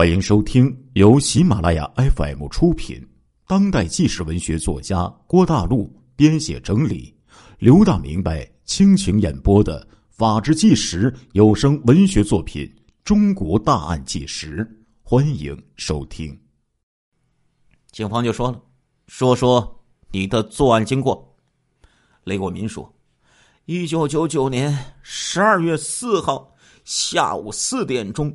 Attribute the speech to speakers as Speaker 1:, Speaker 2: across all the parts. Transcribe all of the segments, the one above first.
Speaker 1: 欢迎收听由喜马拉雅 FM 出品、当代纪实文学作家郭大陆编写整理、刘大明白倾情演播的《法制纪实》有声文学作品《中国大案纪实》，欢迎收听。
Speaker 2: 警方就说了：“说说你的作案经过。”雷国民说：“一九九九年十二月四号下午四点钟。”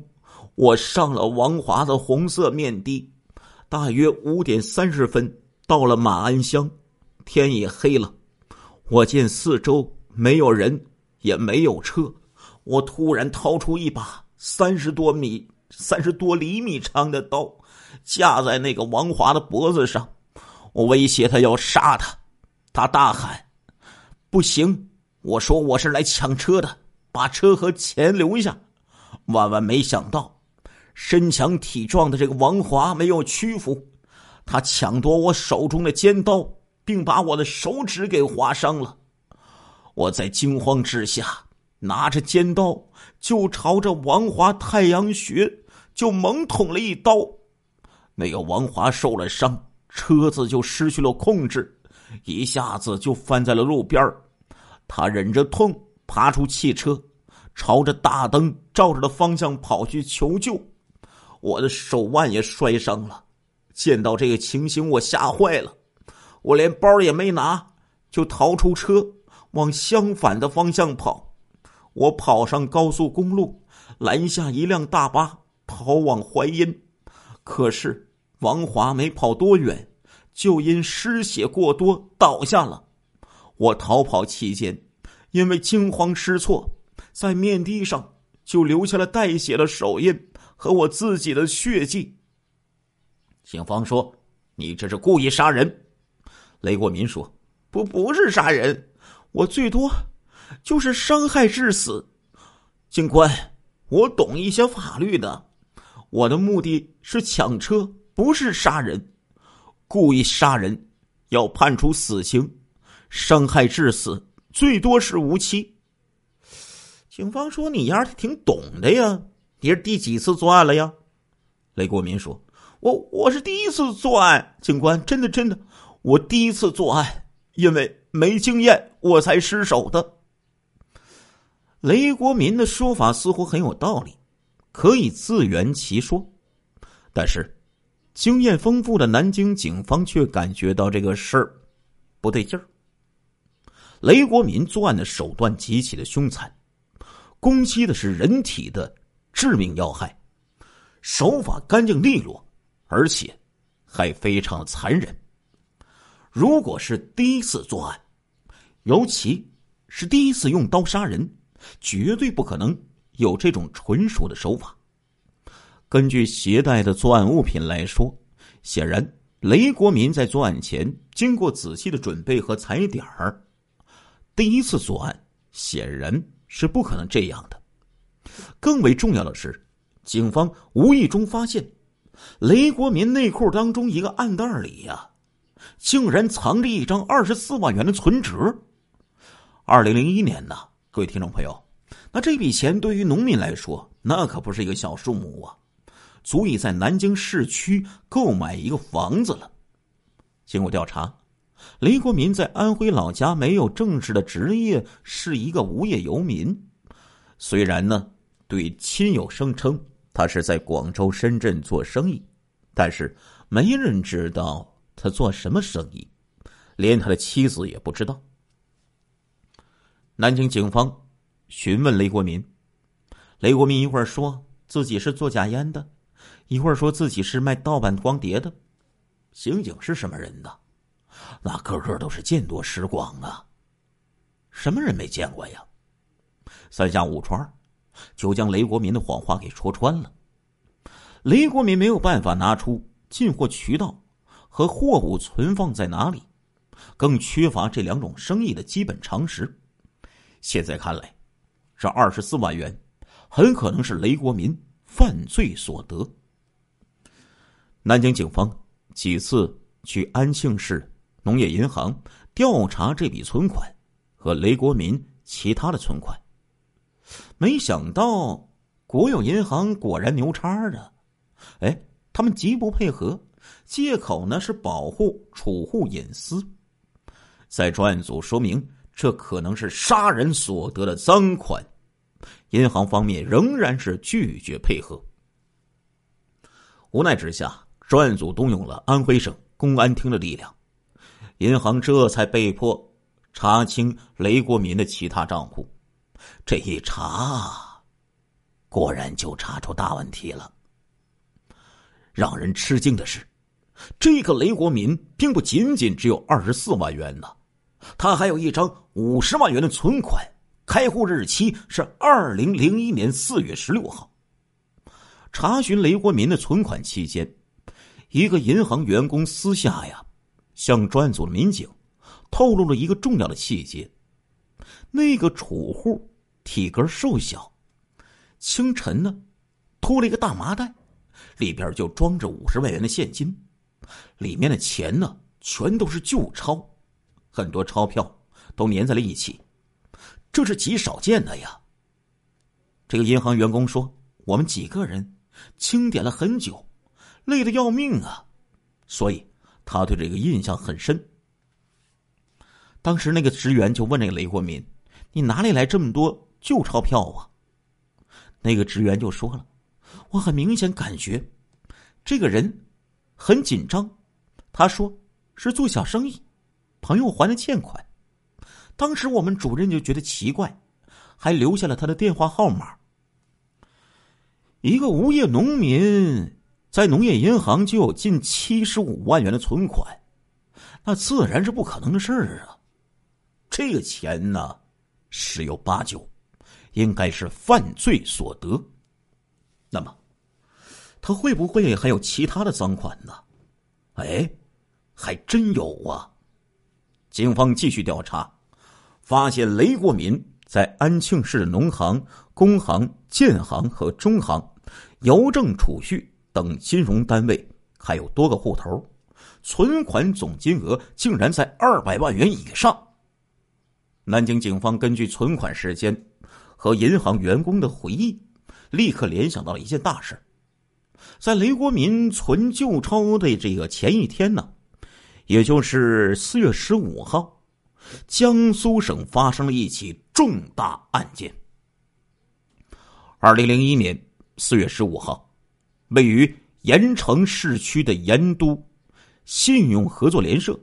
Speaker 2: 我上了王华的红色面的，大约五点三十分到了马鞍乡，天也黑了。我见四周没有人，也没有车，我突然掏出一把三十多米、三十多厘米长的刀，架在那个王华的脖子上，我威胁他要杀他。他大喊：“不行！”我说：“我是来抢车的，把车和钱留下。”万万没想到。身强体壮的这个王华没有屈服，他抢夺我手中的尖刀，并把我的手指给划伤了。我在惊慌之下拿着尖刀，就朝着王华太阳穴就猛捅了一刀。那个王华受了伤，车子就失去了控制，一下子就翻在了路边他忍着痛爬出汽车，朝着大灯照着的方向跑去求救。我的手腕也摔伤了，见到这个情形，我吓坏了，我连包也没拿，就逃出车，往相反的方向跑。我跑上高速公路，拦下一辆大巴，跑往淮阴。可是王华没跑多远，就因失血过多倒下了。我逃跑期间，因为惊慌失措，在面地上就留下了带血的手印。和我自己的血迹。警方说：“你这是故意杀人。”雷国民说：“不，不是杀人，我最多就是伤害致死。”警官，我懂一些法律的，我的目的是抢车，不是杀人。故意杀人要判处死刑，伤害致死最多是无期。警方说：“你丫的挺懂的呀。”你是第几次作案了呀？雷国民说：“我我是第一次作案，警官，真的真的，我第一次作案，因为没经验，我才失手的。”雷国民的说法似乎很有道理，可以自圆其说，但是经验丰富的南京警方却感觉到这个事儿不对劲儿。雷国民作案的手段极其的凶残，攻击的是人体的。致命要害，手法干净利落，而且还非常残忍。如果是第一次作案，尤其是第一次用刀杀人，绝对不可能有这种纯熟的手法。根据携带的作案物品来说，显然雷国民在作案前经过仔细的准备和踩点儿。第一次作案显然是不可能这样的。更为重要的是，警方无意中发现，雷国民内裤当中一个暗袋里呀，竟然藏着一张二十四万元的存折。二零零一年呢，各位听众朋友，那这笔钱对于农民来说，那可不是一个小数目啊，足以在南京市区购买一个房子了。经过调查，雷国民在安徽老家没有正式的职业，是一个无业游民。虽然呢。对亲友声称他是在广州、深圳做生意，但是没人知道他做什么生意，连他的妻子也不知道。南京警方询问雷国民，雷国民一会儿说自己是做假烟的，一会儿说自己是卖盗版光碟的。刑警是什么人呢？那个个都是见多识广啊，什么人没见过呀？三下五除二。就将雷国民的谎话给戳穿了。雷国民没有办法拿出进货渠道和货物存放在哪里，更缺乏这两种生意的基本常识。现在看来，这二十四万元很可能是雷国民犯罪所得。南京警方几次去安庆市农业银行调查这笔存款和雷国民其他的存款。没想到，国有银行果然牛叉啊，哎，他们极不配合，借口呢是保护储户隐私。在专案组说明这可能是杀人所得的赃款，银行方面仍然是拒绝配合。无奈之下，专案组动用了安徽省公安厅的力量，银行这才被迫查清雷国民的其他账户。这一查，果然就查出大问题了。让人吃惊的是，这个雷国民并不仅仅只有二十四万元呢，他还有一张五十万元的存款，开户日期是二零零一年四月十六号。查询雷国民的存款期间，一个银行员工私下呀，向专案组民警透露了一个重要的细节：那个储户体格瘦小，清晨呢，拖了一个大麻袋。里边就装着五十万元的现金，里面的钱呢全都是旧钞，很多钞票都粘在了一起，这是极少见的呀。这个银行员工说：“我们几个人清点了很久，累得要命啊，所以他对这个印象很深。”当时那个职员就问那个雷国民：“你哪里来这么多旧钞票啊？”那个职员就说了。我很明显感觉，这个人很紧张。他说是做小生意，朋友还的欠款。当时我们主任就觉得奇怪，还留下了他的电话号码。一个无业农民在农业银行就有近七十五万元的存款，那自然是不可能的事儿啊！这个钱呢，十有八九应该是犯罪所得。那么，他会不会还有其他的赃款呢？哎，还真有啊！警方继续调查，发现雷国民在安庆市农行、工行、建行和中行、邮政储蓄等金融单位还有多个户头，存款总金额竟然在二百万元以上。南京警方根据存款时间和银行员工的回忆。立刻联想到了一件大事，在雷国民存旧钞的这个前一天呢，也就是四月十五号，江苏省发生了一起重大案件。二零零一年四月十五号，位于盐城市区的盐都信用合作联社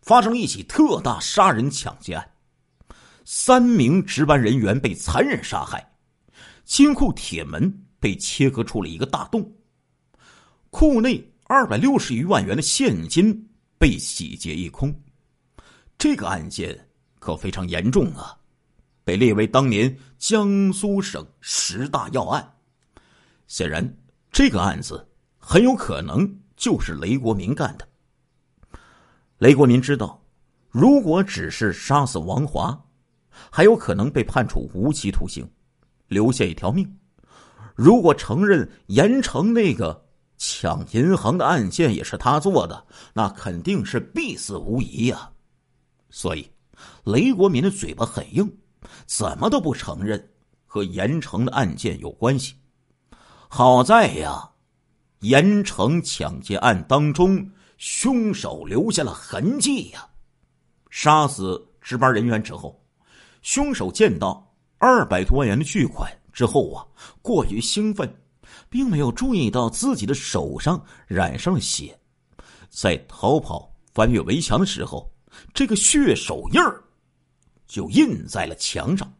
Speaker 2: 发生了一起特大杀人抢劫案，三名值班人员被残忍杀害。金库铁门被切割出了一个大洞，库内二百六十余万元的现金被洗劫一空。这个案件可非常严重啊，被列为当年江苏省十大要案。显然，这个案子很有可能就是雷国民干的。雷国民知道，如果只是杀死王华，还有可能被判处无期徒刑。留下一条命。如果承认盐城那个抢银行的案件也是他做的，那肯定是必死无疑呀。所以，雷国民的嘴巴很硬，怎么都不承认和盐城的案件有关系。好在呀，盐城抢劫案当中，凶手留下了痕迹呀。杀死值班人员之后，凶手见到。二百多万元的巨款之后啊，过于兴奋，并没有注意到自己的手上染上了血，在逃跑翻越围墙的时候，这个血手印儿就印在了墙上。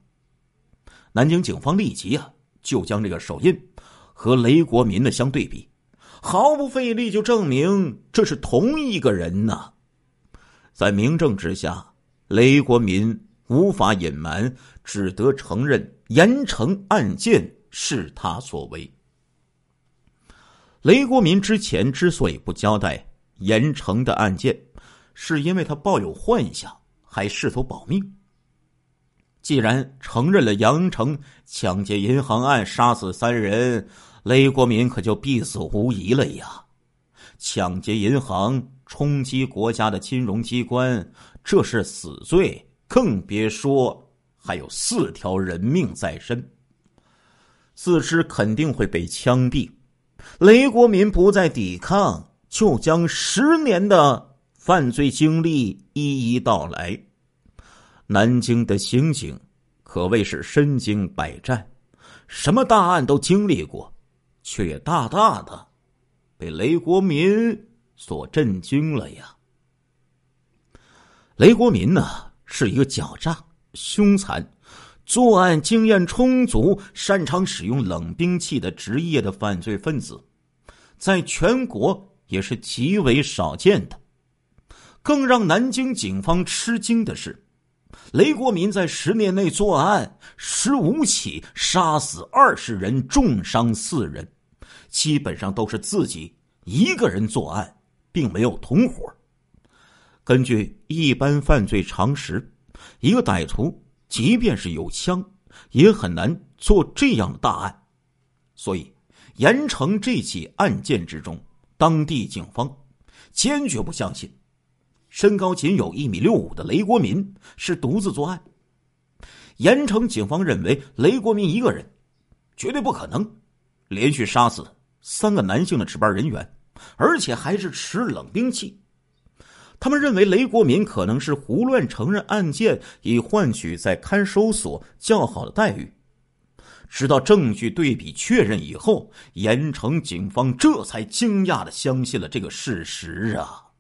Speaker 2: 南京警方立即啊，就将这个手印和雷国民的相对比，毫不费力就证明这是同一个人呐。在明证之下，雷国民。无法隐瞒，只得承认盐城案件是他所为。雷国民之前之所以不交代盐城的案件，是因为他抱有幻想，还试图保命。既然承认了杨城抢劫银行案杀死三人，雷国民可就必死无疑了呀！抢劫银行，冲击国家的金融机关，这是死罪。更别说还有四条人命在身，自知肯定会被枪毙，雷国民不再抵抗，就将十年的犯罪经历一一道来。南京的刑警可谓是身经百战，什么大案都经历过，却也大大的被雷国民所震惊了呀。雷国民呢，是一个狡诈、凶残。作案经验充足、擅长使用冷兵器的职业的犯罪分子，在全国也是极为少见的。更让南京警方吃惊的是，雷国民在十年内作案十五起，杀死二十人，重伤四人，基本上都是自己一个人作案，并没有同伙。根据一般犯罪常识，一个歹徒。即便是有枪，也很难做这样的大案，所以盐城这起案件之中，当地警方坚决不相信身高仅有一米六五的雷国民是独自作案。盐城警方认为雷国民一个人绝对不可能连续杀死三个男性的值班人员，而且还是持冷兵器。他们认为雷国民可能是胡乱承认案件，以换取在看守所较好的待遇。直到证据对比确认以后，盐城警方这才惊讶的相信了这个事实啊！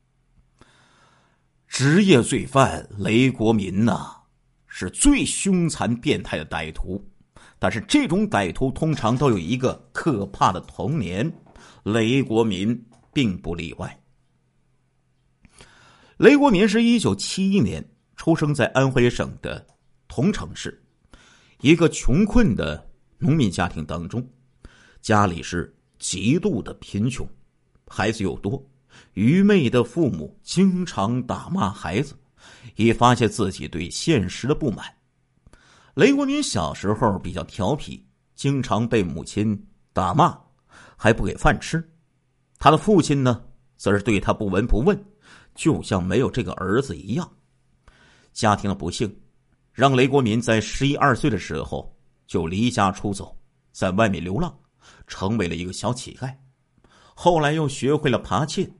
Speaker 2: 职业罪犯雷国民呐，是最凶残变态的歹徒，但是这种歹徒通常都有一个可怕的童年，雷国民并不例外。雷国民是一九七一年出生在安徽省的桐城市，一个穷困的农民家庭当中，家里是极度的贫穷，孩子又多，愚昧的父母经常打骂孩子，以发泄自己对现实的不满。雷国民小时候比较调皮，经常被母亲打骂，还不给饭吃，他的父亲呢，则是对他不闻不问。就像没有这个儿子一样，家庭的不幸让雷国民在十一二岁的时候就离家出走，在外面流浪，成为了一个小乞丐。后来又学会了扒窃。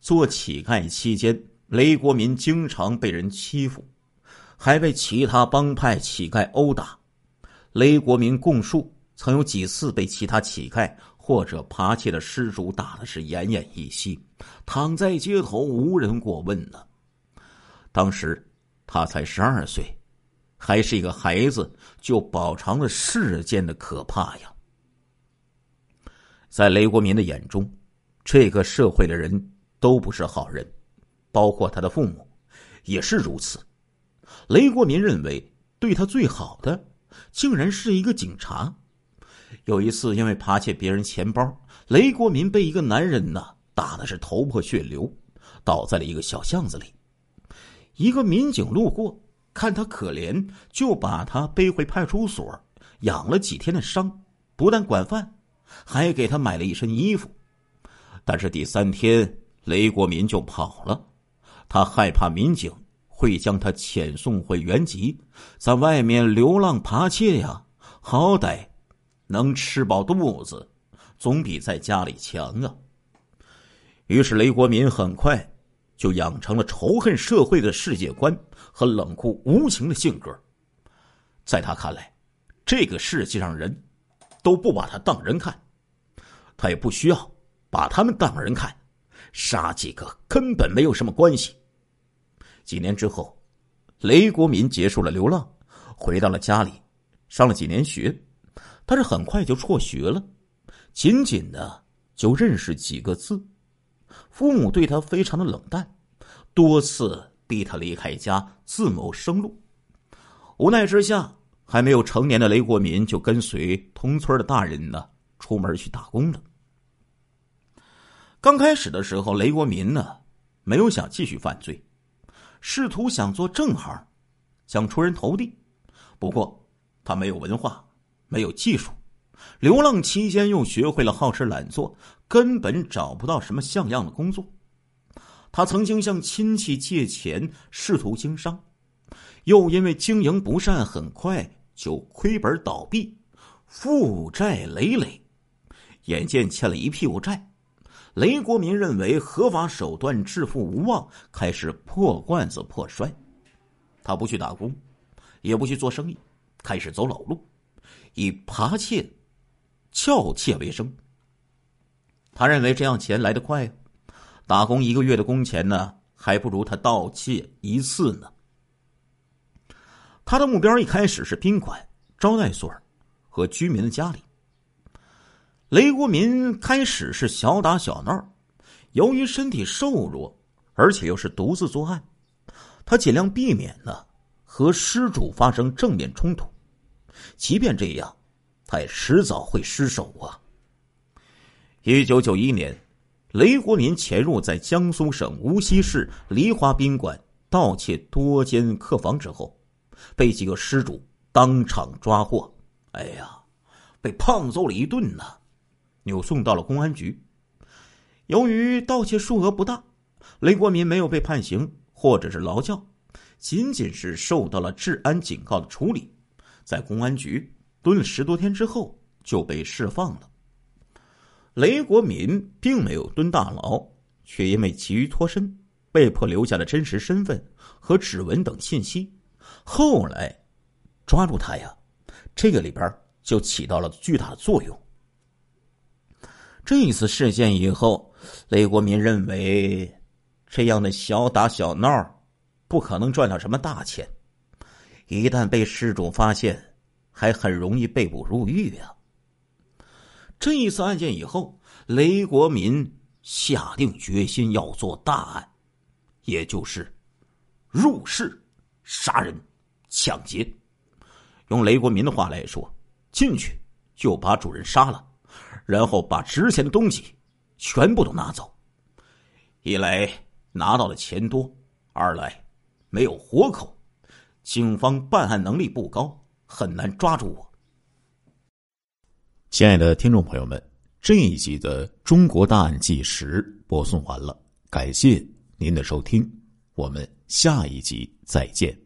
Speaker 2: 做乞丐期间，雷国民经常被人欺负，还被其他帮派乞丐殴打。雷国民供述，曾有几次被其他乞丐。或者扒窃的失主打的是奄奄一息，躺在街头无人过问呢。当时他才十二岁，还是一个孩子，就饱尝了世间的可怕呀。在雷国民的眼中，这个社会的人都不是好人，包括他的父母也是如此。雷国民认为对他最好的，竟然是一个警察。有一次，因为扒窃别人钱包，雷国民被一个男人呢打的是头破血流，倒在了一个小巷子里。一个民警路过，看他可怜，就把他背回派出所养了几天的伤，不但管饭，还给他买了一身衣服。但是第三天，雷国民就跑了，他害怕民警会将他遣送回原籍，在外面流浪扒窃呀，好歹。能吃饱肚子，总比在家里强啊。于是雷国民很快就养成了仇恨社会的世界观和冷酷无情的性格。在他看来，这个世界上人都不把他当人看，他也不需要把他们当人看，杀几个根本没有什么关系。几年之后，雷国民结束了流浪，回到了家里，上了几年学。但是很快就辍学了，仅仅的就认识几个字。父母对他非常的冷淡，多次逼他离开家自谋生路。无奈之下，还没有成年的雷国民就跟随同村的大人呢出门去打工了。刚开始的时候，雷国民呢没有想继续犯罪，试图想做正行，想出人头地。不过他没有文化。没有技术，流浪期间又学会了好吃懒做，根本找不到什么像样的工作。他曾经向亲戚借钱，试图经商，又因为经营不善，很快就亏本倒闭，负债累累。眼见欠了一屁股债，雷国民认为合法手段致富无望，开始破罐子破摔。他不去打工，也不去做生意，开始走老路，以扒窃、撬窃为生。他认为这样钱来得快，打工一个月的工钱呢，还不如他盗窃一次呢。他的目标一开始是宾馆、招待所和居民的家里。雷国民开始是小打小闹，由于身体瘦弱，而且又是独自作案，他尽量避免呢和失主发生正面冲突。即便这样，他也迟早会失手啊。一九九一年，雷国民潜入在江苏省无锡市梨花宾馆盗窃多间客房之后，被几个失主当场抓获。哎呀，被胖揍了一顿呢，扭送到了公安局。由于盗窃数额不大，雷国民没有被判刑或者是劳教，仅仅是受到了治安警告的处理，在公安局蹲了十多天之后就被释放了。雷国民并没有蹲大牢，却因为急于脱身，被迫留下了真实身份和指纹等信息。后来抓住他呀，这个里边就起到了巨大的作用。这一次事件以后，雷国民认为，这样的小打小闹不可能赚到什么大钱，一旦被失主发现，还很容易被捕入狱呀。这一次案件以后，雷国民下定决心要做大案，也就是入室杀人、抢劫。用雷国民的话来说，进去就把主人杀了，然后把值钱的东西全部都拿走。一来拿到的钱多，二来没有活口，警方办案能力不高，很难抓住我。
Speaker 1: 亲爱的听众朋友们，这一集的《中国大案纪实》播送完了，感谢您的收听，我们下一集再见。